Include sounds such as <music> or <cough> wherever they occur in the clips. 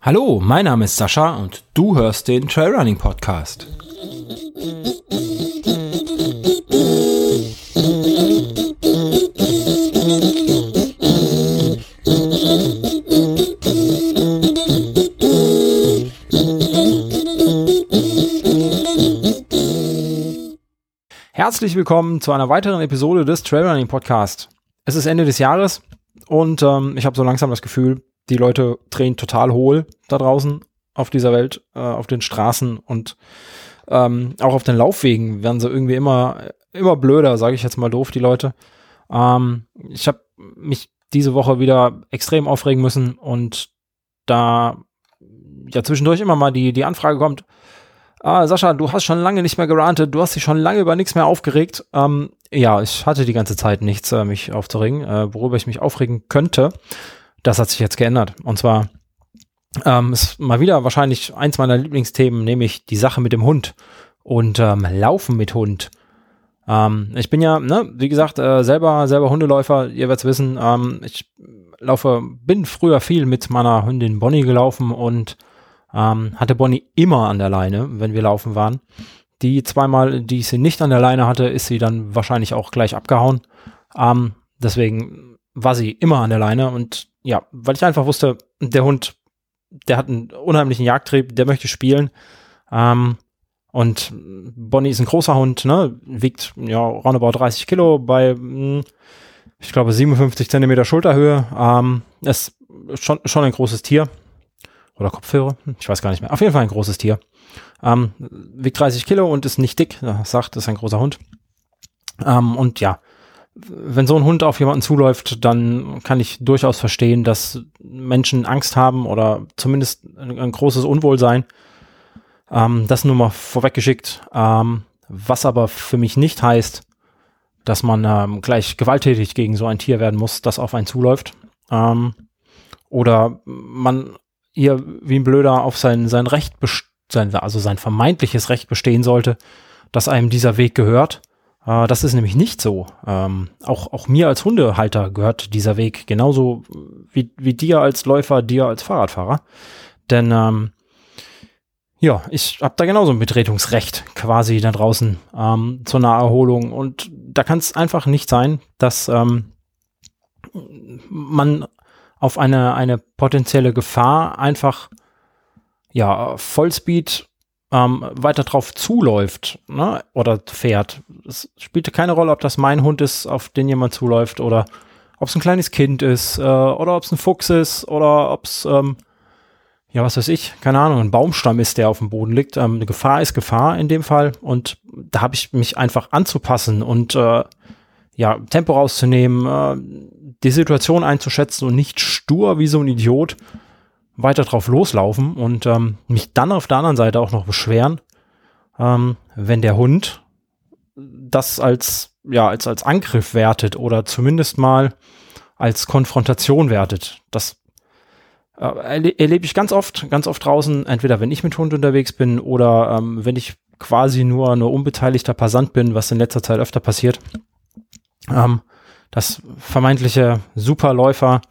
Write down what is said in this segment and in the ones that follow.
Hallo, mein Name ist Sascha und du hörst den Trailrunning Podcast. Herzlich willkommen zu einer weiteren Episode des Trailrunning Podcast. Es ist Ende des Jahres und ähm, ich habe so langsam das Gefühl, die Leute drehen total hohl da draußen auf dieser Welt, äh, auf den Straßen und ähm, auch auf den Laufwegen werden sie irgendwie immer, immer blöder, sage ich jetzt mal doof, die Leute. Ähm, ich habe mich diese Woche wieder extrem aufregen müssen und da ja zwischendurch immer mal die, die Anfrage kommt, ah, Sascha, du hast schon lange nicht mehr gerantet, du hast dich schon lange über nichts mehr aufgeregt. Ähm, ja, ich hatte die ganze Zeit nichts, äh, mich aufzuregen, äh, worüber ich mich aufregen könnte. Das hat sich jetzt geändert. Und zwar ähm, ist mal wieder wahrscheinlich eins meiner Lieblingsthemen, nämlich die Sache mit dem Hund und ähm, Laufen mit Hund. Ähm, ich bin ja, ne, wie gesagt, äh, selber, selber Hundeläufer, ihr werdet wissen, ähm, ich laufe, bin früher viel mit meiner Hündin Bonnie gelaufen und ähm, hatte Bonnie immer an der Leine, wenn wir laufen waren. Die zweimal, die ich sie nicht an der Leine hatte, ist sie dann wahrscheinlich auch gleich abgehauen. Ähm, deswegen war sie immer an der Leine und ja, weil ich einfach wusste, der Hund, der hat einen unheimlichen Jagdtrieb, der möchte spielen. Ähm, und Bonnie ist ein großer Hund, ne? Wiegt ja roundabout 30 Kilo bei, hm, ich glaube, 57 Zentimeter Schulterhöhe. Ähm, ist schon, schon ein großes Tier. Oder Kopfhörer, hm, ich weiß gar nicht mehr. Auf jeden Fall ein großes Tier. Ähm, wiegt 30 Kilo und ist nicht dick, sagt, ist ein großer Hund. Ähm, und ja, wenn so ein Hund auf jemanden zuläuft, dann kann ich durchaus verstehen, dass Menschen Angst haben oder zumindest ein, ein großes Unwohlsein. Ähm, das nur mal vorweggeschickt. Ähm, was aber für mich nicht heißt, dass man ähm, gleich gewalttätig gegen so ein Tier werden muss, das auf einen zuläuft. Ähm, oder man hier wie ein Blöder auf sein, sein Recht, sein, also sein vermeintliches Recht bestehen sollte, dass einem dieser Weg gehört. Äh, das ist nämlich nicht so. Ähm, auch, auch mir als Hundehalter gehört dieser Weg genauso wie, wie dir als Läufer, dir als Fahrradfahrer. Denn ähm, ja, ich habe da genauso ein Betretungsrecht quasi da draußen ähm, zur Naherholung. Und da kann es einfach nicht sein, dass ähm, man auf eine, eine potenzielle Gefahr einfach ja Vollspeed ähm, weiter drauf zuläuft ne, oder fährt. Es spielte keine Rolle, ob das mein Hund ist, auf den jemand zuläuft oder ob es ein kleines Kind ist äh, oder ob es ein Fuchs ist oder ob es, ähm, ja, was weiß ich, keine Ahnung, ein Baumstamm ist, der auf dem Boden liegt. Ähm, eine Gefahr ist Gefahr in dem Fall und da habe ich mich einfach anzupassen und äh, ja, Tempo rauszunehmen, äh, die Situation einzuschätzen und nicht stur wie so ein Idiot weiter drauf loslaufen und ähm, mich dann auf der anderen Seite auch noch beschweren, ähm, wenn der Hund das als, ja, als, als Angriff wertet oder zumindest mal als Konfrontation wertet. Das äh, erle erlebe ich ganz oft, ganz oft draußen, entweder wenn ich mit Hund unterwegs bin oder ähm, wenn ich quasi nur nur unbeteiligter Passant bin, was in letzter Zeit öfter passiert. Ähm, dass vermeintliche Superläufer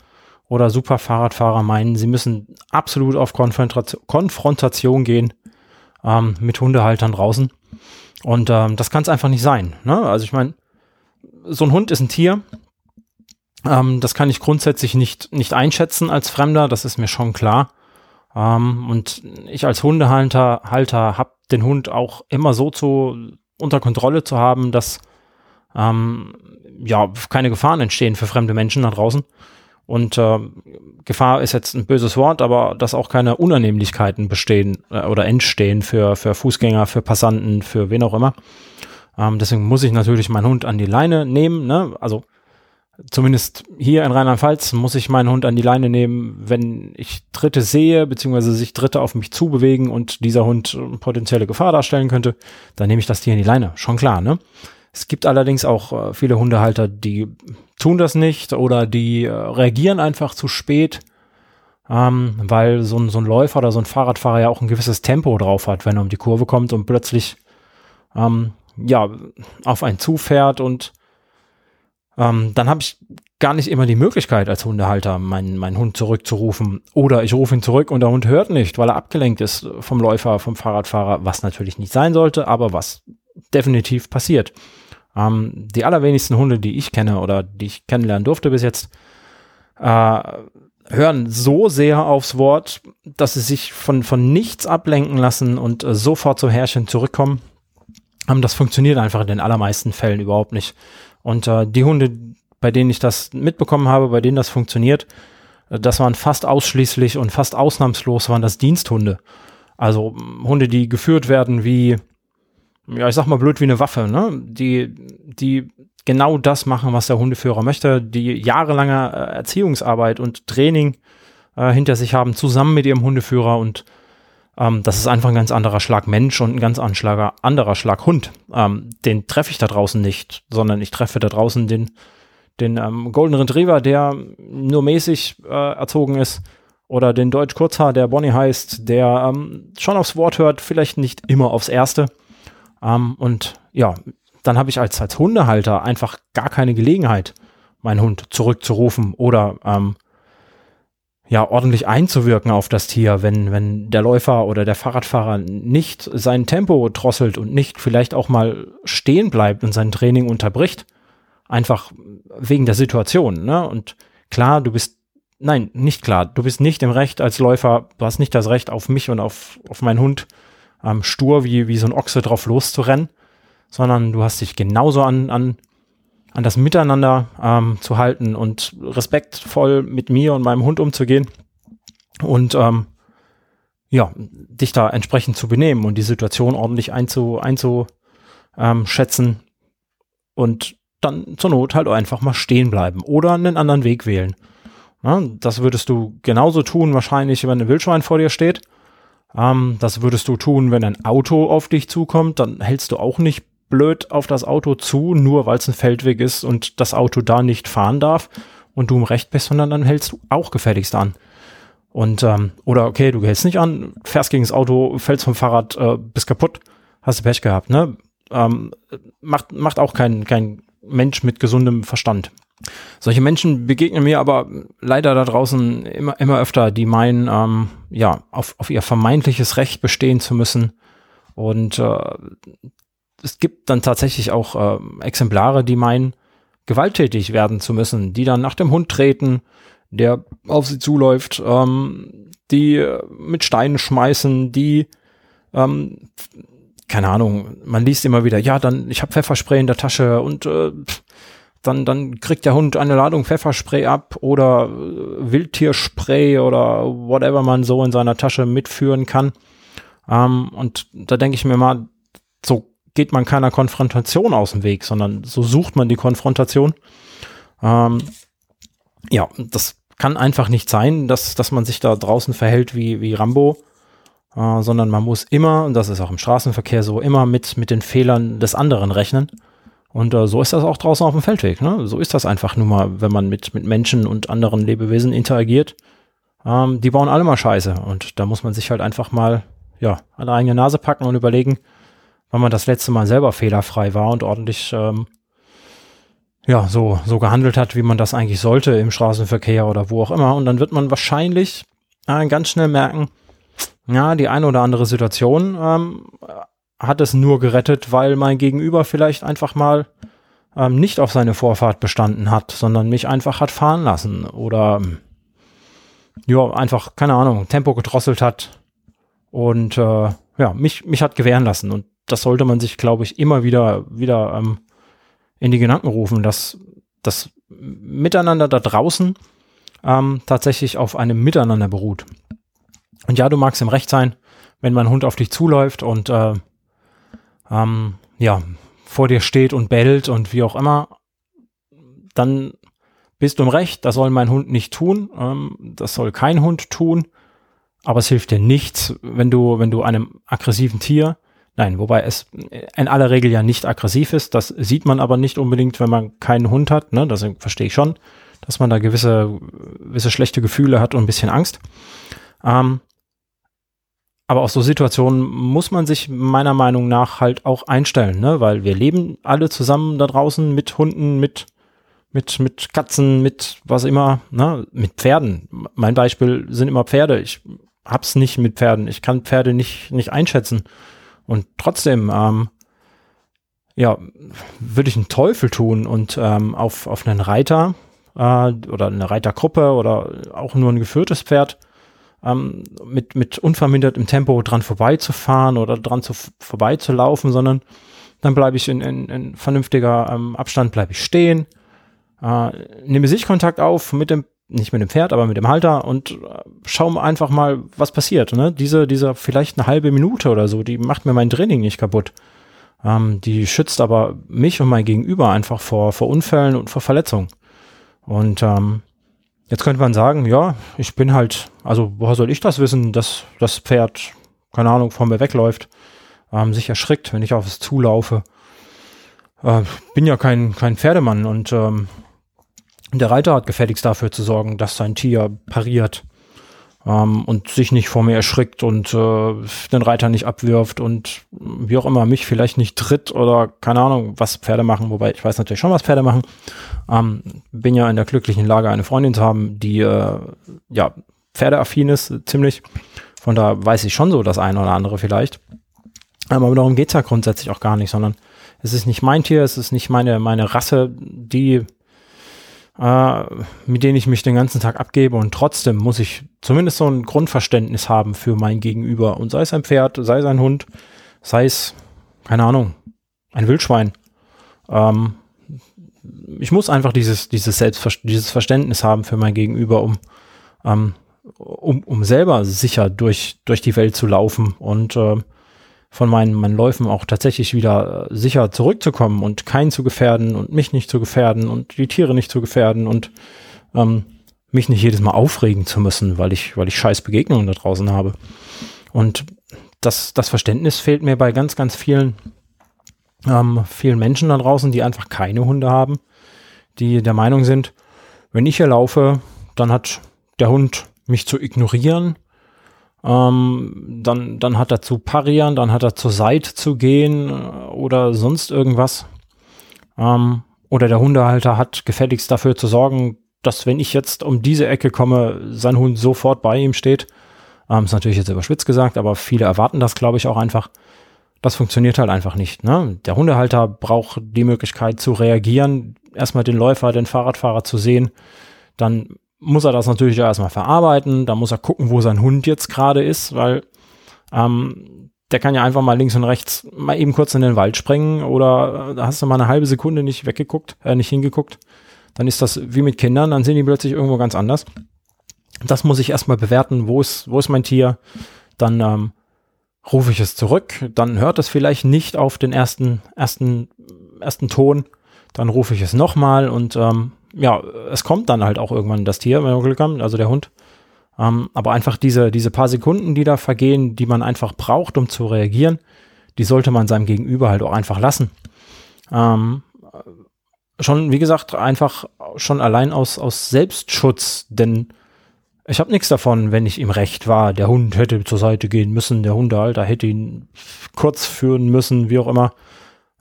oder Superfahrradfahrer meinen, sie müssen absolut auf Konfrontation, gehen ähm, mit Hundehaltern draußen. Und ähm, das kann es einfach nicht sein. Ne? Also ich meine, so ein Hund ist ein Tier. Ähm, das kann ich grundsätzlich nicht, nicht einschätzen als Fremder, das ist mir schon klar. Ähm, und ich als Hundehalter Halter habe den Hund auch immer so zu, unter Kontrolle zu haben, dass ähm, ja keine Gefahren entstehen für fremde Menschen da draußen. Und äh, Gefahr ist jetzt ein böses Wort, aber dass auch keine Unannehmlichkeiten bestehen äh, oder entstehen für, für Fußgänger, für Passanten, für wen auch immer. Ähm, deswegen muss ich natürlich meinen Hund an die Leine nehmen. Ne? Also zumindest hier in Rheinland-Pfalz muss ich meinen Hund an die Leine nehmen, wenn ich Dritte sehe, beziehungsweise sich Dritte auf mich zubewegen und dieser Hund potenzielle Gefahr darstellen könnte, dann nehme ich das Tier an die Leine. Schon klar, ne? Es gibt allerdings auch äh, viele Hundehalter, die tun das nicht oder die äh, reagieren einfach zu spät, ähm, weil so ein, so ein Läufer oder so ein Fahrradfahrer ja auch ein gewisses Tempo drauf hat, wenn er um die Kurve kommt und plötzlich ähm, ja auf einen zufährt und ähm, dann habe ich gar nicht immer die Möglichkeit als Hundehalter, meinen, meinen Hund zurückzurufen. Oder ich rufe ihn zurück und der Hund hört nicht, weil er abgelenkt ist vom Läufer, vom Fahrradfahrer, was natürlich nicht sein sollte, aber was definitiv passiert. Ähm, die allerwenigsten Hunde, die ich kenne oder die ich kennenlernen durfte bis jetzt, äh, hören so sehr aufs Wort, dass sie sich von, von nichts ablenken lassen und äh, sofort zum Herrchen zurückkommen. Ähm, das funktioniert einfach in den allermeisten Fällen überhaupt nicht. Und äh, die Hunde, bei denen ich das mitbekommen habe, bei denen das funktioniert, äh, das waren fast ausschließlich und fast ausnahmslos waren das Diensthunde. Also Hunde, die geführt werden wie, ja, ich sag mal blöd wie eine Waffe, ne? Die, die genau das machen, was der Hundeführer möchte, die jahrelange äh, Erziehungsarbeit und Training äh, hinter sich haben, zusammen mit ihrem Hundeführer und ähm, das ist einfach ein ganz anderer Schlag Mensch und ein ganz anderer, anderer Schlag Hund. Ähm, den treffe ich da draußen nicht, sondern ich treffe da draußen den, den ähm, Golden Retriever, der nur mäßig äh, erzogen ist, oder den Deutsch Kurzhaar, der Bonnie heißt, der ähm, schon aufs Wort hört, vielleicht nicht immer aufs Erste. Ähm, und ja, dann habe ich als, als Hundehalter einfach gar keine Gelegenheit, meinen Hund zurückzurufen oder ähm, ja, ordentlich einzuwirken auf das Tier, wenn, wenn der Läufer oder der Fahrradfahrer nicht sein Tempo drosselt und nicht vielleicht auch mal stehen bleibt und sein Training unterbricht. Einfach wegen der Situation, ne? Und klar, du bist, nein, nicht klar, du bist nicht im Recht als Läufer, du hast nicht das Recht auf mich und auf, auf meinen Hund, ähm, stur wie, wie so ein Ochse drauf loszurennen, sondern du hast dich genauso an, an an das Miteinander ähm, zu halten und respektvoll mit mir und meinem Hund umzugehen und ähm, ja, dich da entsprechend zu benehmen und die Situation ordentlich einzu, einzuschätzen und dann zur Not halt einfach mal stehen bleiben oder einen anderen Weg wählen. Ja, das würdest du genauso tun, wahrscheinlich, wenn ein Wildschwein vor dir steht. Ähm, das würdest du tun, wenn ein Auto auf dich zukommt. Dann hältst du auch nicht blöd auf das Auto zu, nur weil es ein Feldweg ist und das Auto da nicht fahren darf und du im Recht bist, sondern dann hältst du auch gefälligst an. Und, ähm, oder okay, du hältst nicht an, fährst gegen das Auto, fällst vom Fahrrad, äh, bist kaputt, hast du Pech gehabt, ne? Ähm, macht, macht auch kein, kein Mensch mit gesundem Verstand. Solche Menschen begegnen mir aber leider da draußen immer, immer öfter, die meinen, ähm, ja, auf, auf ihr vermeintliches Recht bestehen zu müssen. Und äh, es gibt dann tatsächlich auch äh, Exemplare, die meinen, gewalttätig werden zu müssen, die dann nach dem Hund treten, der auf sie zuläuft, ähm, die mit Steinen schmeißen, die ähm, keine Ahnung, man liest immer wieder, ja, dann ich habe Pfefferspray in der Tasche und äh, dann dann kriegt der Hund eine Ladung Pfefferspray ab oder äh, Wildtierspray oder whatever man so in seiner Tasche mitführen kann. Ähm, und da denke ich mir mal, so geht man keiner Konfrontation aus dem Weg, sondern so sucht man die Konfrontation. Ähm, ja, das kann einfach nicht sein, dass, dass man sich da draußen verhält wie, wie Rambo, äh, sondern man muss immer, und das ist auch im Straßenverkehr so, immer mit, mit den Fehlern des anderen rechnen. Und äh, so ist das auch draußen auf dem Feldweg. Ne? So ist das einfach nur mal, wenn man mit, mit Menschen und anderen Lebewesen interagiert. Ähm, die bauen alle mal Scheiße. Und da muss man sich halt einfach mal ja, an der eigene Nase packen und überlegen, weil man das letzte Mal selber fehlerfrei war und ordentlich ähm, ja, so, so gehandelt hat, wie man das eigentlich sollte im Straßenverkehr oder wo auch immer. Und dann wird man wahrscheinlich äh, ganz schnell merken, ja, die eine oder andere Situation ähm, hat es nur gerettet, weil mein Gegenüber vielleicht einfach mal ähm, nicht auf seine Vorfahrt bestanden hat, sondern mich einfach hat fahren lassen oder ja, einfach, keine Ahnung, Tempo gedrosselt hat und äh, ja, mich, mich hat gewähren lassen. Und das sollte man sich, glaube ich, immer wieder, wieder ähm, in die Gedanken rufen, dass das Miteinander da draußen ähm, tatsächlich auf einem Miteinander beruht. Und ja, du magst im Recht sein, wenn mein Hund auf dich zuläuft und äh, ähm, ja, vor dir steht und bellt und wie auch immer, dann bist du im Recht, das soll mein Hund nicht tun, ähm, das soll kein Hund tun, aber es hilft dir nichts, wenn du, wenn du einem aggressiven Tier Nein, wobei es in aller Regel ja nicht aggressiv ist. Das sieht man aber nicht unbedingt, wenn man keinen Hund hat. Ne? Das verstehe ich schon, dass man da gewisse, gewisse schlechte Gefühle hat und ein bisschen Angst. Ähm, aber aus so Situationen muss man sich meiner Meinung nach halt auch einstellen, ne? weil wir leben alle zusammen da draußen mit Hunden, mit mit, mit Katzen, mit was immer, ne, mit Pferden. Mein Beispiel sind immer Pferde. Ich hab's nicht mit Pferden. Ich kann Pferde nicht, nicht einschätzen. Und trotzdem, ähm, ja, würde ich einen Teufel tun und ähm, auf, auf einen Reiter äh, oder eine Reitergruppe oder auch nur ein geführtes Pferd ähm, mit, mit unvermindertem Tempo dran vorbeizufahren oder dran zu, vorbeizulaufen, sondern dann bleibe ich in, in, in vernünftiger ähm, Abstand, bleibe ich stehen, äh, nehme Sichtkontakt auf mit dem, nicht mit dem Pferd, aber mit dem Halter und äh, schaue einfach mal, was passiert. Ne? Diese, dieser vielleicht eine halbe Minute oder so, die macht mir mein Training nicht kaputt. Ähm, die schützt aber mich und mein Gegenüber einfach vor, vor Unfällen und vor Verletzungen. Und ähm, jetzt könnte man sagen, ja, ich bin halt, also woher soll ich das wissen, dass das Pferd, keine Ahnung, vor mir wegläuft, ähm, sich erschrickt, wenn ich auf es zulaufe. Äh, bin ja kein, kein Pferdemann und ähm, der Reiter hat gefälligst dafür zu sorgen, dass sein Tier pariert ähm, und sich nicht vor mir erschrickt und äh, den Reiter nicht abwirft und wie auch immer mich vielleicht nicht tritt oder keine Ahnung, was Pferde machen, wobei ich weiß natürlich schon, was Pferde machen. Ähm, bin ja in der glücklichen Lage, eine Freundin zu haben, die äh, ja pferdeaffin ist, ziemlich. Von da weiß ich schon so das eine oder andere vielleicht. Aber darum geht's ja grundsätzlich auch gar nicht, sondern es ist nicht mein Tier, es ist nicht meine, meine Rasse, die äh, mit denen ich mich den ganzen Tag abgebe und trotzdem muss ich zumindest so ein Grundverständnis haben für mein Gegenüber und sei es ein Pferd, sei es ein Hund, sei es, keine Ahnung, ein Wildschwein. Ähm, ich muss einfach dieses, dieses Selbstver dieses Verständnis haben für mein Gegenüber, um, ähm, um, um selber sicher durch, durch die Welt zu laufen und äh, von meinen, meinen Läufen auch tatsächlich wieder äh, sicher zurückzukommen und keinen zu gefährden und mich nicht zu gefährden und die Tiere nicht zu gefährden und ähm, mich nicht jedes Mal aufregen zu müssen, weil ich, weil ich scheiß Begegnungen da draußen habe. Und das, das Verständnis fehlt mir bei ganz, ganz vielen, ähm, vielen Menschen da draußen, die einfach keine Hunde haben, die der Meinung sind, wenn ich hier laufe, dann hat der Hund mich zu ignorieren ähm, dann, dann hat er zu parieren, dann hat er zur Seite zu gehen äh, oder sonst irgendwas. Ähm, oder der Hundehalter hat gefälligst dafür zu sorgen, dass wenn ich jetzt um diese Ecke komme, sein Hund sofort bei ihm steht. Ähm, ist natürlich jetzt überschwitzt gesagt, aber viele erwarten das, glaube ich, auch einfach. Das funktioniert halt einfach nicht. Ne? Der Hundehalter braucht die Möglichkeit zu reagieren, erstmal den Läufer, den Fahrradfahrer zu sehen, dann muss er das natürlich erstmal verarbeiten, da muss er gucken, wo sein Hund jetzt gerade ist, weil ähm, der kann ja einfach mal links und rechts mal eben kurz in den Wald springen oder äh, da hast du mal eine halbe Sekunde nicht weggeguckt, äh, nicht hingeguckt. Dann ist das wie mit Kindern, dann sind die plötzlich irgendwo ganz anders. Das muss ich erstmal bewerten, wo ist, wo ist mein Tier? Dann ähm, rufe ich es zurück, dann hört es vielleicht nicht auf den ersten, ersten, ersten Ton, dann rufe ich es nochmal und ähm, ja, es kommt dann halt auch irgendwann das Tier, wenn wir Glück haben, also der Hund. Ähm, aber einfach diese, diese paar Sekunden, die da vergehen, die man einfach braucht, um zu reagieren, die sollte man seinem Gegenüber halt auch einfach lassen. Ähm, schon, wie gesagt, einfach schon allein aus, aus Selbstschutz, denn ich habe nichts davon, wenn ich ihm recht war. Der Hund hätte zur Seite gehen müssen, der Hundehalter hätte ihn kurz führen müssen, wie auch immer.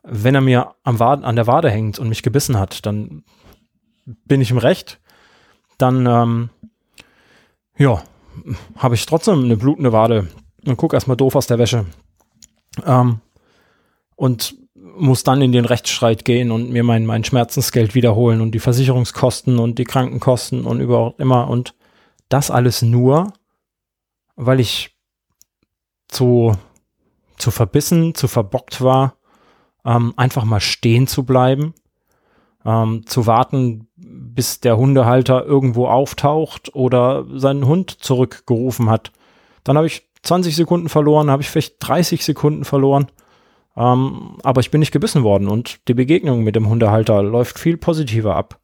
Wenn er mir am Wade, an der Wade hängt und mich gebissen hat, dann bin ich im Recht, dann ähm, ja, habe ich trotzdem eine blutende Wade und gucke erstmal doof aus der Wäsche. Ähm, und muss dann in den Rechtsstreit gehen und mir mein, mein Schmerzensgeld wiederholen und die Versicherungskosten und die Krankenkosten und überhaupt immer und das alles nur, weil ich zu, zu verbissen, zu verbockt war, ähm, einfach mal stehen zu bleiben ähm, zu warten, bis der Hundehalter irgendwo auftaucht oder seinen Hund zurückgerufen hat. Dann habe ich 20 Sekunden verloren, habe ich vielleicht 30 Sekunden verloren. Ähm, aber ich bin nicht gebissen worden und die Begegnung mit dem Hundehalter läuft viel positiver ab.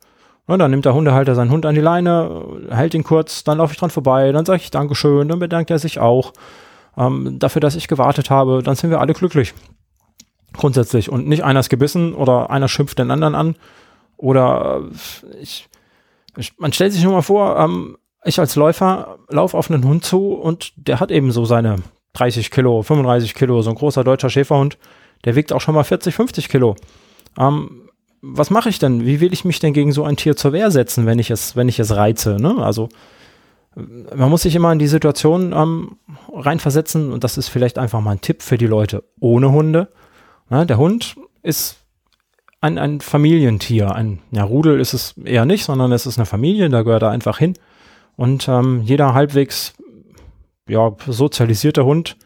Und dann nimmt der Hundehalter seinen Hund an die Leine, hält ihn kurz, dann laufe ich dran vorbei, dann sage ich Dankeschön, dann bedankt er sich auch ähm, dafür, dass ich gewartet habe. Dann sind wir alle glücklich. Grundsätzlich. Und nicht einer ist gebissen oder einer schimpft den anderen an, oder äh, ich, ich, man stellt sich nur mal vor, ähm, ich als Läufer laufe auf einen Hund zu und der hat eben so seine 30 Kilo, 35 Kilo, so ein großer deutscher Schäferhund, der wiegt auch schon mal 40, 50 Kilo. Ähm, was mache ich denn? Wie will ich mich denn gegen so ein Tier zur Wehr setzen, wenn ich es, wenn ich es reize? Ne? Also man muss sich immer in die Situation ähm, reinversetzen und das ist vielleicht einfach mal ein Tipp für die Leute ohne Hunde. Ja, der Hund ist ein, ein Familientier. Ein ja, Rudel ist es eher nicht, sondern es ist eine Familie, da gehört er einfach hin. Und ähm, jeder halbwegs ja, sozialisierte Hund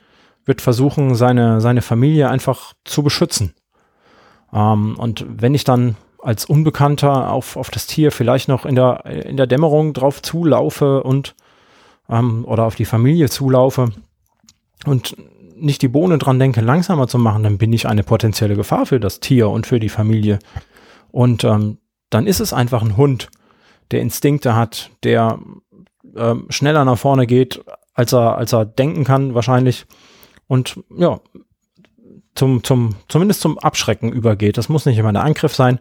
wird versuchen, seine, seine Familie einfach zu beschützen. Ähm, und wenn ich dann als Unbekannter auf, auf das Tier vielleicht noch in der, in der Dämmerung drauf zulaufe und ähm, oder auf die Familie zulaufe und nicht die Bohne dran denke, langsamer zu machen, dann bin ich eine potenzielle Gefahr für das Tier und für die Familie. Und ähm, dann ist es einfach ein Hund, der Instinkte hat, der ähm, schneller nach vorne geht, als er, als er denken kann, wahrscheinlich. Und ja, zum, zum, zumindest zum Abschrecken übergeht. Das muss nicht immer der Angriff sein,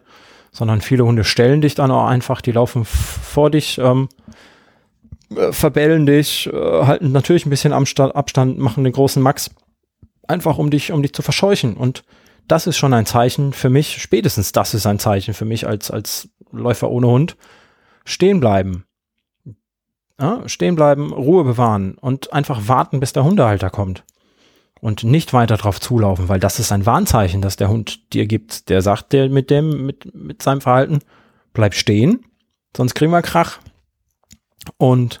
sondern viele Hunde stellen dich dann auch einfach, die laufen vor dich, ähm, äh, verbellen dich, äh, halten natürlich ein bisschen Abstand, machen den großen Max, einfach um dich, um dich zu verscheuchen. Und das ist schon ein Zeichen für mich, spätestens das ist ein Zeichen für mich als, als Läufer ohne Hund. Stehen bleiben. Ja, stehen bleiben, Ruhe bewahren und einfach warten, bis der Hundehalter kommt. Und nicht weiter drauf zulaufen, weil das ist ein Warnzeichen, das der Hund dir gibt. Der sagt dir mit dem, mit, mit seinem Verhalten, bleib stehen, sonst kriegen wir Krach. Und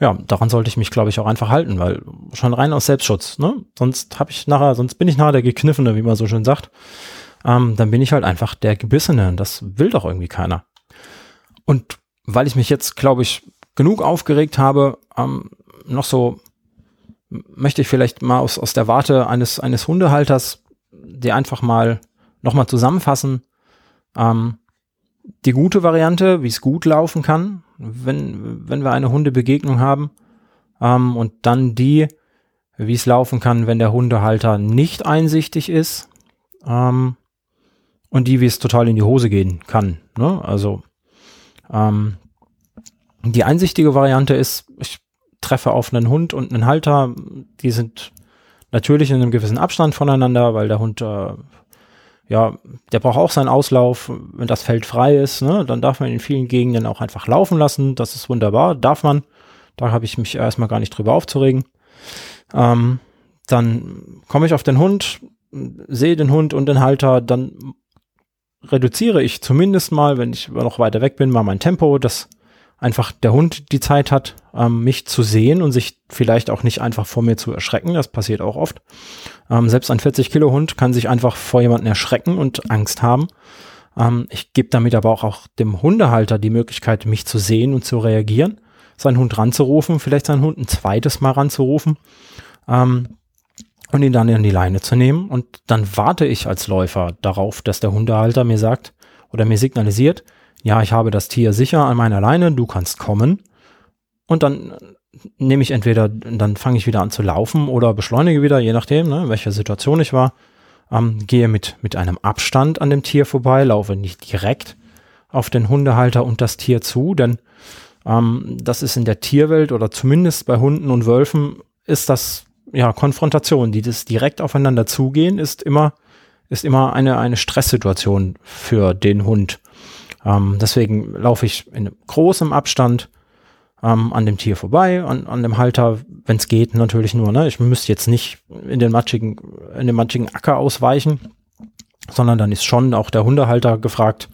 ja, daran sollte ich mich, glaube ich, auch einfach halten, weil schon rein aus Selbstschutz, ne? Sonst habe ich nachher, sonst bin ich nachher der Gekniffene, wie man so schön sagt. Ähm, dann bin ich halt einfach der Gebissene. Das will doch irgendwie keiner. Und weil ich mich jetzt, glaube ich, genug aufgeregt habe, ähm, noch so möchte ich vielleicht mal aus, aus der Warte eines, eines Hundehalters dir einfach mal nochmal zusammenfassen. Ähm, die gute Variante, wie es gut laufen kann, wenn, wenn wir eine Hundebegegnung haben. Ähm, und dann die, wie es laufen kann, wenn der Hundehalter nicht einsichtig ist. Ähm, und die, wie es total in die Hose gehen kann. Ne? Also ähm, die einsichtige Variante ist, ich treffe auf einen Hund und einen Halter, die sind natürlich in einem gewissen Abstand voneinander, weil der Hund äh, ja, der braucht auch seinen Auslauf. Wenn das Feld frei ist, ne, dann darf man in vielen Gegenden auch einfach laufen lassen. Das ist wunderbar, darf man. Da habe ich mich erstmal gar nicht drüber aufzuregen. Ähm, dann komme ich auf den Hund, sehe den Hund und den Halter, dann reduziere ich zumindest mal, wenn ich noch weiter weg bin, mal mein Tempo, dass einfach der Hund die Zeit hat, ähm, mich zu sehen und sich vielleicht auch nicht einfach vor mir zu erschrecken. Das passiert auch oft. Ähm, selbst ein 40 Kilo Hund kann sich einfach vor jemanden erschrecken und Angst haben. Ähm, ich gebe damit aber auch, auch dem Hundehalter die Möglichkeit, mich zu sehen und zu reagieren, seinen Hund ranzurufen, vielleicht seinen Hund ein zweites Mal ranzurufen ähm, und ihn dann in die Leine zu nehmen. Und dann warte ich als Läufer darauf, dass der Hundehalter mir sagt oder mir signalisiert, ja, ich habe das Tier sicher an meiner Leine, du kannst kommen. Und dann nehme ich entweder, dann fange ich wieder an zu laufen oder beschleunige wieder, je nachdem, ne, in welcher Situation ich war. Ähm, gehe mit, mit einem Abstand an dem Tier vorbei, laufe nicht direkt auf den Hundehalter und das Tier zu, denn ähm, das ist in der Tierwelt oder zumindest bei Hunden und Wölfen ist das ja Konfrontation, die das direkt aufeinander zugehen, ist immer ist immer eine eine Stresssituation für den Hund. Ähm, deswegen laufe ich in großem Abstand ähm, an dem Tier vorbei, an, an dem Halter, wenn es geht, natürlich nur. Ne? Ich müsste jetzt nicht in den matschigen, in den matschigen Acker ausweichen, sondern dann ist schon auch der Hundehalter gefragt,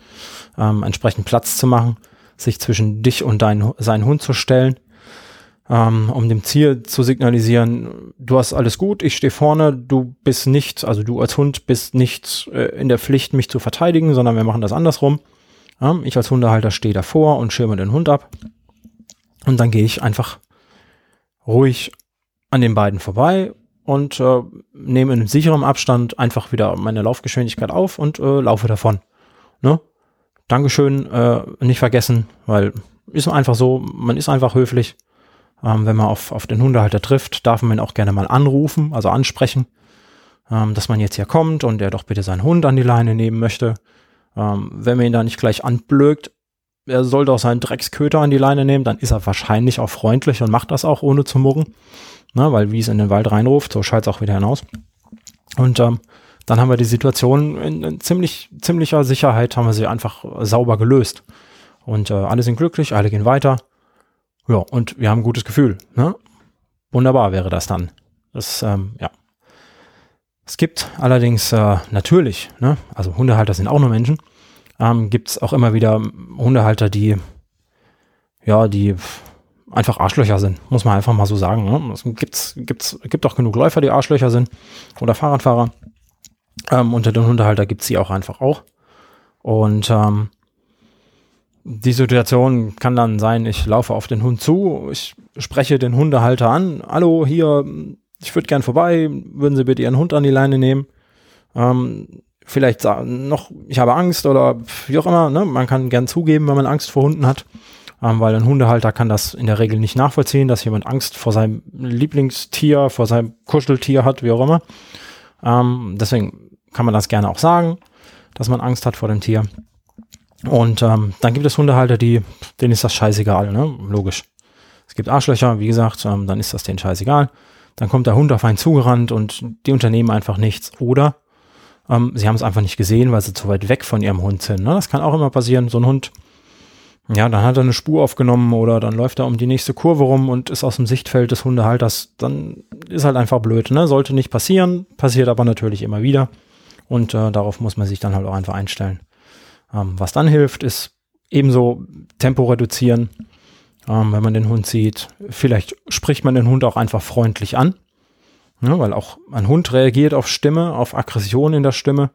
ähm, entsprechend Platz zu machen, sich zwischen dich und dein, seinen Hund zu stellen, ähm, um dem Tier zu signalisieren, du hast alles gut, ich stehe vorne, du bist nicht, also du als Hund bist nicht äh, in der Pflicht, mich zu verteidigen, sondern wir machen das andersrum. Ja, ich als Hundehalter stehe davor und schirme den Hund ab. Und dann gehe ich einfach ruhig an den beiden vorbei und äh, nehme in sicherem Abstand einfach wieder meine Laufgeschwindigkeit auf und äh, laufe davon. Ne? Dankeschön, äh, nicht vergessen, weil ist einfach so, man ist einfach höflich. Ähm, wenn man auf, auf den Hundehalter trifft, darf man ihn auch gerne mal anrufen, also ansprechen, ähm, dass man jetzt hier kommt und er doch bitte seinen Hund an die Leine nehmen möchte. Ähm, wenn man ihn da nicht gleich anblökt, er soll doch seinen Drecksköter an die Leine nehmen, dann ist er wahrscheinlich auch freundlich und macht das auch ohne zu murren. Na, weil wie es in den Wald reinruft, so schallt es auch wieder hinaus. Und ähm, dann haben wir die Situation in, in ziemlich, ziemlicher Sicherheit haben wir sie einfach sauber gelöst. Und äh, alle sind glücklich, alle gehen weiter. Ja, und wir haben ein gutes Gefühl. Ne? Wunderbar wäre das dann. Das, ähm, ja. Es gibt allerdings äh, natürlich, ne, also Hundehalter sind auch nur Menschen, ähm, gibt es auch immer wieder Hundehalter, die, ja, die einfach Arschlöcher sind, muss man einfach mal so sagen. Ne? Es gibt's, gibt's, gibt auch genug Läufer, die Arschlöcher sind oder Fahrradfahrer. Ähm, unter den Hundehalter gibt es sie auch einfach auch. Und ähm, die Situation kann dann sein, ich laufe auf den Hund zu, ich spreche den Hundehalter an, hallo, hier, ich würde gern vorbei, würden Sie bitte Ihren Hund an die Leine nehmen? Ähm, vielleicht noch, ich habe Angst oder wie auch immer, ne? man kann gern zugeben, wenn man Angst vor Hunden hat, ähm, weil ein Hundehalter kann das in der Regel nicht nachvollziehen, dass jemand Angst vor seinem Lieblingstier, vor seinem Kuscheltier hat, wie auch immer. Ähm, deswegen kann man das gerne auch sagen, dass man Angst hat vor dem Tier. Und ähm, dann gibt es Hundehalter, die, denen ist das scheißegal, ne? Logisch. Es gibt Arschlöcher, wie gesagt, ähm, dann ist das denen scheißegal. Dann kommt der Hund auf einen zugerannt und die unternehmen einfach nichts. Oder ähm, sie haben es einfach nicht gesehen, weil sie zu weit weg von ihrem Hund sind. Ne? Das kann auch immer passieren. So ein Hund, ja, dann hat er eine Spur aufgenommen oder dann läuft er um die nächste Kurve rum und ist aus dem Sichtfeld des Hundehalters. Dann ist halt einfach blöd. Ne? Sollte nicht passieren, passiert aber natürlich immer wieder. Und äh, darauf muss man sich dann halt auch einfach einstellen. Ähm, was dann hilft, ist ebenso Tempo reduzieren, ähm, wenn man den Hund sieht. Vielleicht spricht man den Hund auch einfach freundlich an, ne, weil auch ein Hund reagiert auf Stimme, auf Aggression in der Stimme.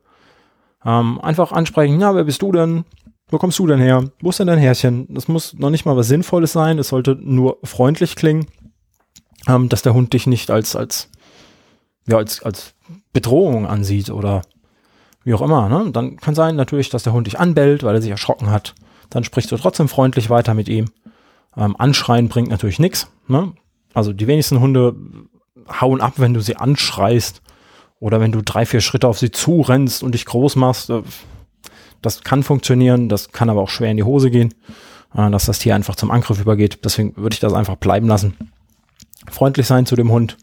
Ähm, einfach ansprechen, ja, wer bist du denn? Wo kommst du denn her? Wo ist denn dein Herrchen? Das muss noch nicht mal was Sinnvolles sein, es sollte nur freundlich klingen, ähm, dass der Hund dich nicht als, als, ja, als, als Bedrohung ansieht oder wie auch immer. Ne? Dann kann sein natürlich, dass der Hund dich anbellt, weil er sich erschrocken hat. Dann sprichst du trotzdem freundlich weiter mit ihm. Ähm, anschreien bringt natürlich nichts. Ne? Also die wenigsten Hunde hauen ab, wenn du sie anschreist oder wenn du drei, vier Schritte auf sie zurennst und dich groß machst. Äh, das kann funktionieren, das kann aber auch schwer in die Hose gehen, äh, dass das Tier einfach zum Angriff übergeht. Deswegen würde ich das einfach bleiben lassen. Freundlich sein zu dem Hund,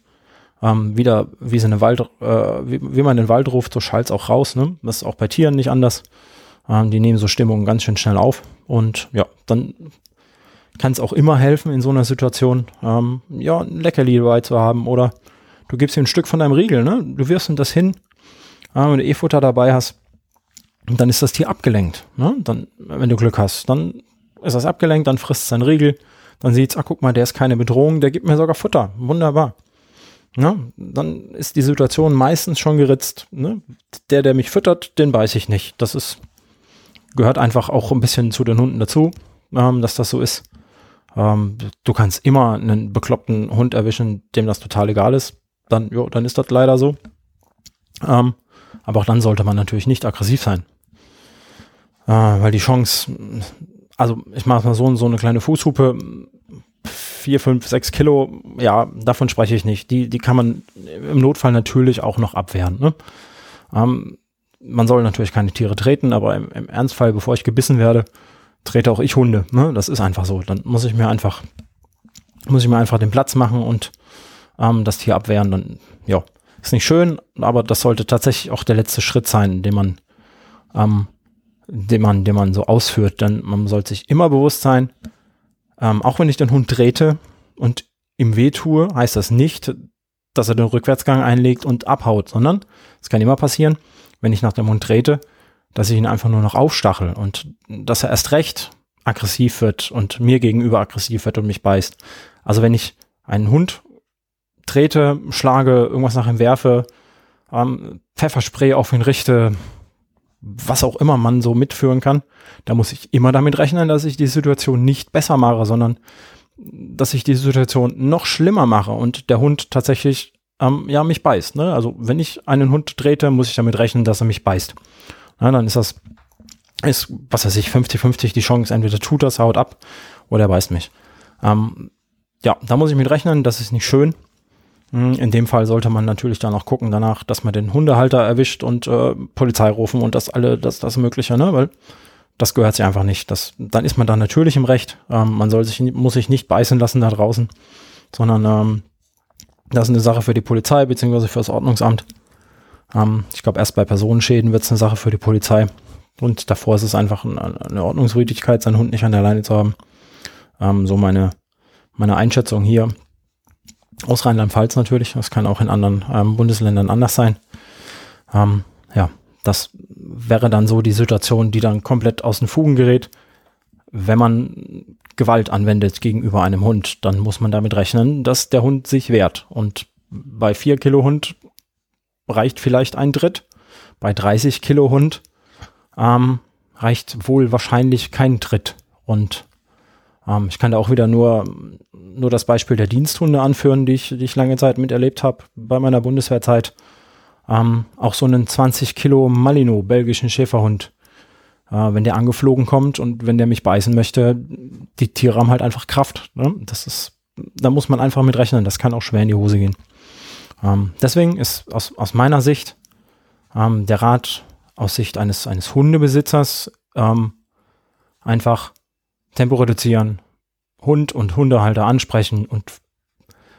ähm, wieder, wie, sie eine Wald, äh, wie, wie man den Wald ruft, so schallt auch raus. Ne? Das ist auch bei Tieren nicht anders. Ähm, die nehmen so Stimmungen ganz schön schnell auf. Und ja, dann kann es auch immer helfen in so einer Situation, ähm, ja, ein Leckerli dabei zu haben oder du gibst ihm ein Stück von deinem Riegel, ne? Du wirfst ihm das hin, äh, wenn du E-Futter dabei hast, dann ist das Tier abgelenkt, ne? Dann, wenn du Glück hast, dann ist das abgelenkt, dann frisst es sein Riegel, dann sieht's, ach guck mal, der ist keine Bedrohung, der gibt mir sogar Futter. Wunderbar. Ne? Dann ist die Situation meistens schon geritzt. Ne? Der, der mich füttert, den weiß ich nicht. Das ist, gehört einfach auch ein bisschen zu den Hunden dazu, ähm, dass das so ist. Ähm, du kannst immer einen bekloppten Hund erwischen, dem das total egal ist. Dann, jo, dann ist das leider so. Ähm, aber auch dann sollte man natürlich nicht aggressiv sein. Äh, weil die Chance, also ich mache mal so, so eine kleine Fußhupe, vier, fünf, sechs Kilo, ja, davon spreche ich nicht. Die, die kann man im Notfall natürlich auch noch abwehren. Ne? Ähm, man soll natürlich keine Tiere treten, aber im, im, Ernstfall, bevor ich gebissen werde, trete auch ich Hunde. Ne? Das ist einfach so. Dann muss ich mir einfach, muss ich mir einfach den Platz machen und ähm, das Tier abwehren. Dann, ja, ist nicht schön, aber das sollte tatsächlich auch der letzte Schritt sein, den man, ähm, den man, den man so ausführt. Denn man sollte sich immer bewusst sein, ähm, auch wenn ich den Hund trete und ihm weh tue, heißt das nicht, dass er den Rückwärtsgang einlegt und abhaut, sondern es kann immer passieren, wenn ich nach dem Hund trete, dass ich ihn einfach nur noch aufstachel und dass er erst recht aggressiv wird und mir gegenüber aggressiv wird und mich beißt. Also wenn ich einen Hund trete, schlage, irgendwas nach ihm werfe, ähm, Pfefferspray auf ihn richte, was auch immer man so mitführen kann, da muss ich immer damit rechnen, dass ich die Situation nicht besser mache, sondern dass ich die Situation noch schlimmer mache und der Hund tatsächlich ähm, ja mich beißt. Ne? Also wenn ich einen Hund trete, muss ich damit rechnen, dass er mich beißt. Na, dann ist das, ist, was weiß ich, 50-50 die Chance, entweder tut das, haut ab oder er beißt mich. Ähm, ja, da muss ich mit rechnen, das ist nicht schön. Hm, in dem Fall sollte man natürlich dann auch gucken danach, dass man den Hundehalter erwischt und äh, Polizei rufen und das alle, das, das Mögliche, ne? Weil das gehört sich einfach nicht. Das, dann ist man dann natürlich im Recht. Ähm, man soll sich, muss sich nicht beißen lassen da draußen, sondern ähm, das ist eine Sache für die Polizei beziehungsweise für das Ordnungsamt. Ähm, ich glaube, erst bei Personenschäden wird es eine Sache für die Polizei. Und davor ist es einfach eine Ordnungswidrigkeit, seinen Hund nicht an der Leine zu haben. Ähm, so meine, meine Einschätzung hier. Aus Rheinland-Pfalz natürlich. Das kann auch in anderen ähm, Bundesländern anders sein. Ähm, ja, das wäre dann so die Situation, die dann komplett aus den Fugen gerät. Wenn man Gewalt anwendet gegenüber einem Hund, dann muss man damit rechnen, dass der Hund sich wehrt. Und bei 4 Kilo Hund reicht vielleicht ein Dritt. Bei 30 Kilo Hund ähm, reicht wohl wahrscheinlich kein Tritt. Und ähm, ich kann da auch wieder nur, nur das Beispiel der Diensthunde anführen, die ich, die ich lange Zeit miterlebt habe bei meiner Bundeswehrzeit. Ähm, auch so einen 20 Kilo Malino, belgischen Schäferhund. Äh, wenn der angeflogen kommt und wenn der mich beißen möchte, die Tiere haben halt einfach Kraft. Ne? Das ist, da muss man einfach mit rechnen. Das kann auch schwer in die Hose gehen. Ähm, deswegen ist aus, aus meiner Sicht ähm, der Rat aus Sicht eines, eines Hundebesitzers ähm, einfach Tempo reduzieren, Hund und Hundehalter ansprechen und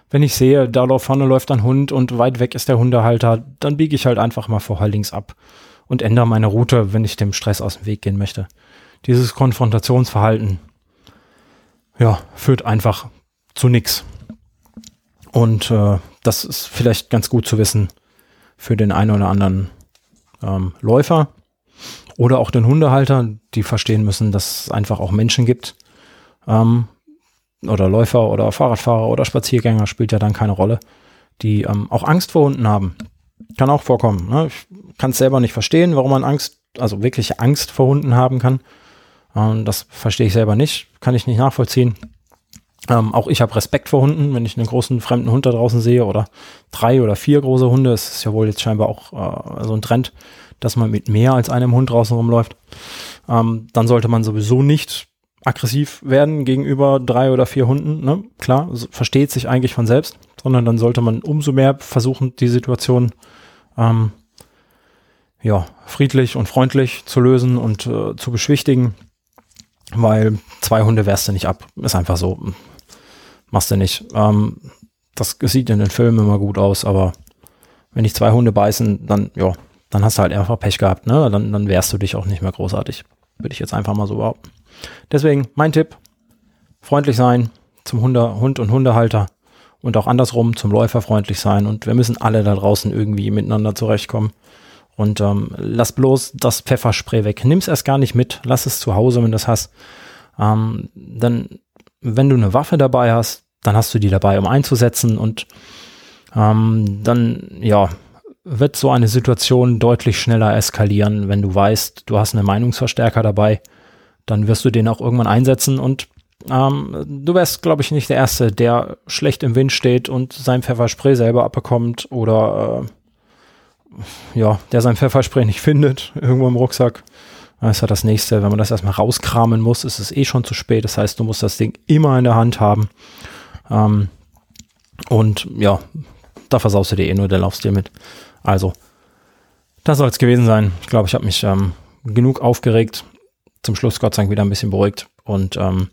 wenn ich sehe, da vorne läuft ein Hund und weit weg ist der Hundehalter, dann biege ich halt einfach mal vorher links ab und ändere meine Route, wenn ich dem Stress aus dem Weg gehen möchte. Dieses Konfrontationsverhalten, ja, führt einfach zu nichts. Und äh, das ist vielleicht ganz gut zu wissen für den einen oder anderen ähm, Läufer oder auch den Hundehalter, die verstehen müssen, dass es einfach auch Menschen gibt, ähm, oder Läufer oder Fahrradfahrer oder Spaziergänger spielt ja dann keine Rolle, die ähm, auch Angst vor Hunden haben. Kann auch vorkommen. Ne? Ich kann es selber nicht verstehen, warum man Angst, also wirklich Angst vor Hunden haben kann. Ähm, das verstehe ich selber nicht, kann ich nicht nachvollziehen. Ähm, auch ich habe Respekt vor Hunden, wenn ich einen großen fremden Hund da draußen sehe oder drei oder vier große Hunde. Es ist ja wohl jetzt scheinbar auch äh, so ein Trend, dass man mit mehr als einem Hund draußen rumläuft. Ähm, dann sollte man sowieso nicht aggressiv werden gegenüber drei oder vier Hunden. Ne? Klar, versteht sich eigentlich von selbst, sondern dann sollte man umso mehr versuchen, die Situation ähm, ja, friedlich und freundlich zu lösen und äh, zu beschwichtigen, weil zwei Hunde wärst du nicht ab. Ist einfach so machst du nicht. Ähm, das sieht in den Filmen immer gut aus, aber wenn dich zwei Hunde beißen, dann, ja, dann hast du halt einfach Pech gehabt, ne? Dann, dann wehrst du dich auch nicht mehr großartig. Würde ich jetzt einfach mal so behaupten. Deswegen mein Tipp, freundlich sein zum Hunde, Hund und Hundehalter und auch andersrum zum Läufer freundlich sein und wir müssen alle da draußen irgendwie miteinander zurechtkommen. Und ähm, lass bloß das Pfefferspray weg. Nimm's erst gar nicht mit. Lass es zu Hause, wenn du das hast. Ähm, dann wenn du eine Waffe dabei hast, dann hast du die dabei, um einzusetzen und ähm, dann, ja, wird so eine Situation deutlich schneller eskalieren, wenn du weißt, du hast einen Meinungsverstärker dabei, dann wirst du den auch irgendwann einsetzen und ähm, du wärst, glaube ich, nicht der Erste, der schlecht im Wind steht und sein Pfefferspray selber abbekommt oder äh, ja, der sein Pfefferspray nicht findet, <laughs> irgendwo im Rucksack. Das ist ja das nächste. Wenn man das erstmal rauskramen muss, ist es eh schon zu spät. Das heißt, du musst das Ding immer in der Hand haben. Ähm, und ja, da versaust du dir eh nur der Laufstil mit. Also, das soll es gewesen sein. Ich glaube, ich habe mich ähm, genug aufgeregt. Zum Schluss Gott sei Dank wieder ein bisschen beruhigt. Und ähm,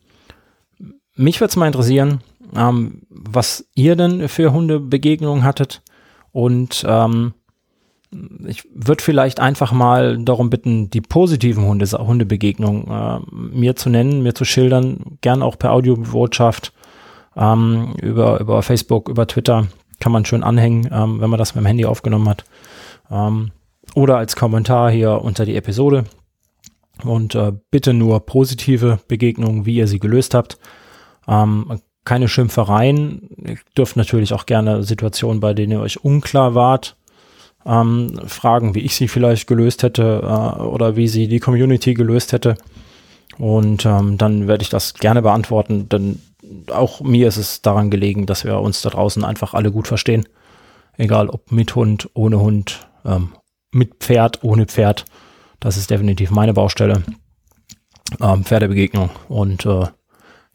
mich würde es mal interessieren, ähm, was ihr denn für Hundebegegnungen hattet und ähm, ich würde vielleicht einfach mal darum bitten, die positiven Hunde, Hundebegegnungen äh, mir zu nennen, mir zu schildern, gern auch per Audiobotschaft ähm, über, über Facebook, über Twitter kann man schön anhängen, ähm, wenn man das mit dem Handy aufgenommen hat. Ähm, oder als Kommentar hier unter die Episode. Und äh, bitte nur positive Begegnungen, wie ihr sie gelöst habt. Ähm, keine Schimpfereien. Ihr dürft natürlich auch gerne Situationen, bei denen ihr euch unklar wart, ähm, Fragen, wie ich sie vielleicht gelöst hätte äh, oder wie sie die Community gelöst hätte. Und ähm, dann werde ich das gerne beantworten, denn auch mir ist es daran gelegen, dass wir uns da draußen einfach alle gut verstehen. Egal ob mit Hund, ohne Hund, ähm, mit Pferd, ohne Pferd. Das ist definitiv meine Baustelle. Ähm, Pferdebegegnung. Und äh,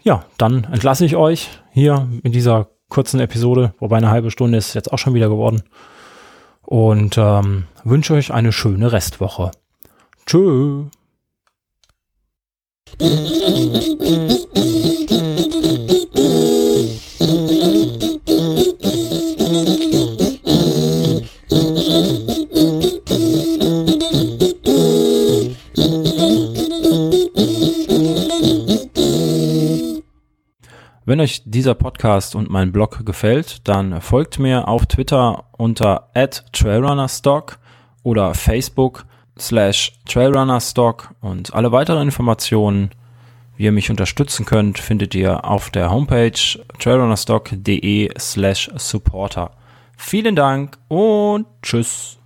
ja, dann entlasse ich euch hier in dieser kurzen Episode, wobei eine halbe Stunde ist jetzt auch schon wieder geworden und ähm, wünsche euch eine schöne Restwoche. Tschö. <laughs> Wenn euch dieser Podcast und mein Blog gefällt, dann folgt mir auf Twitter unter @trailrunnerstock oder Facebook slash trailrunnerstock und alle weiteren Informationen, wie ihr mich unterstützen könnt, findet ihr auf der Homepage trailrunnerstock.de slash supporter. Vielen Dank und tschüss.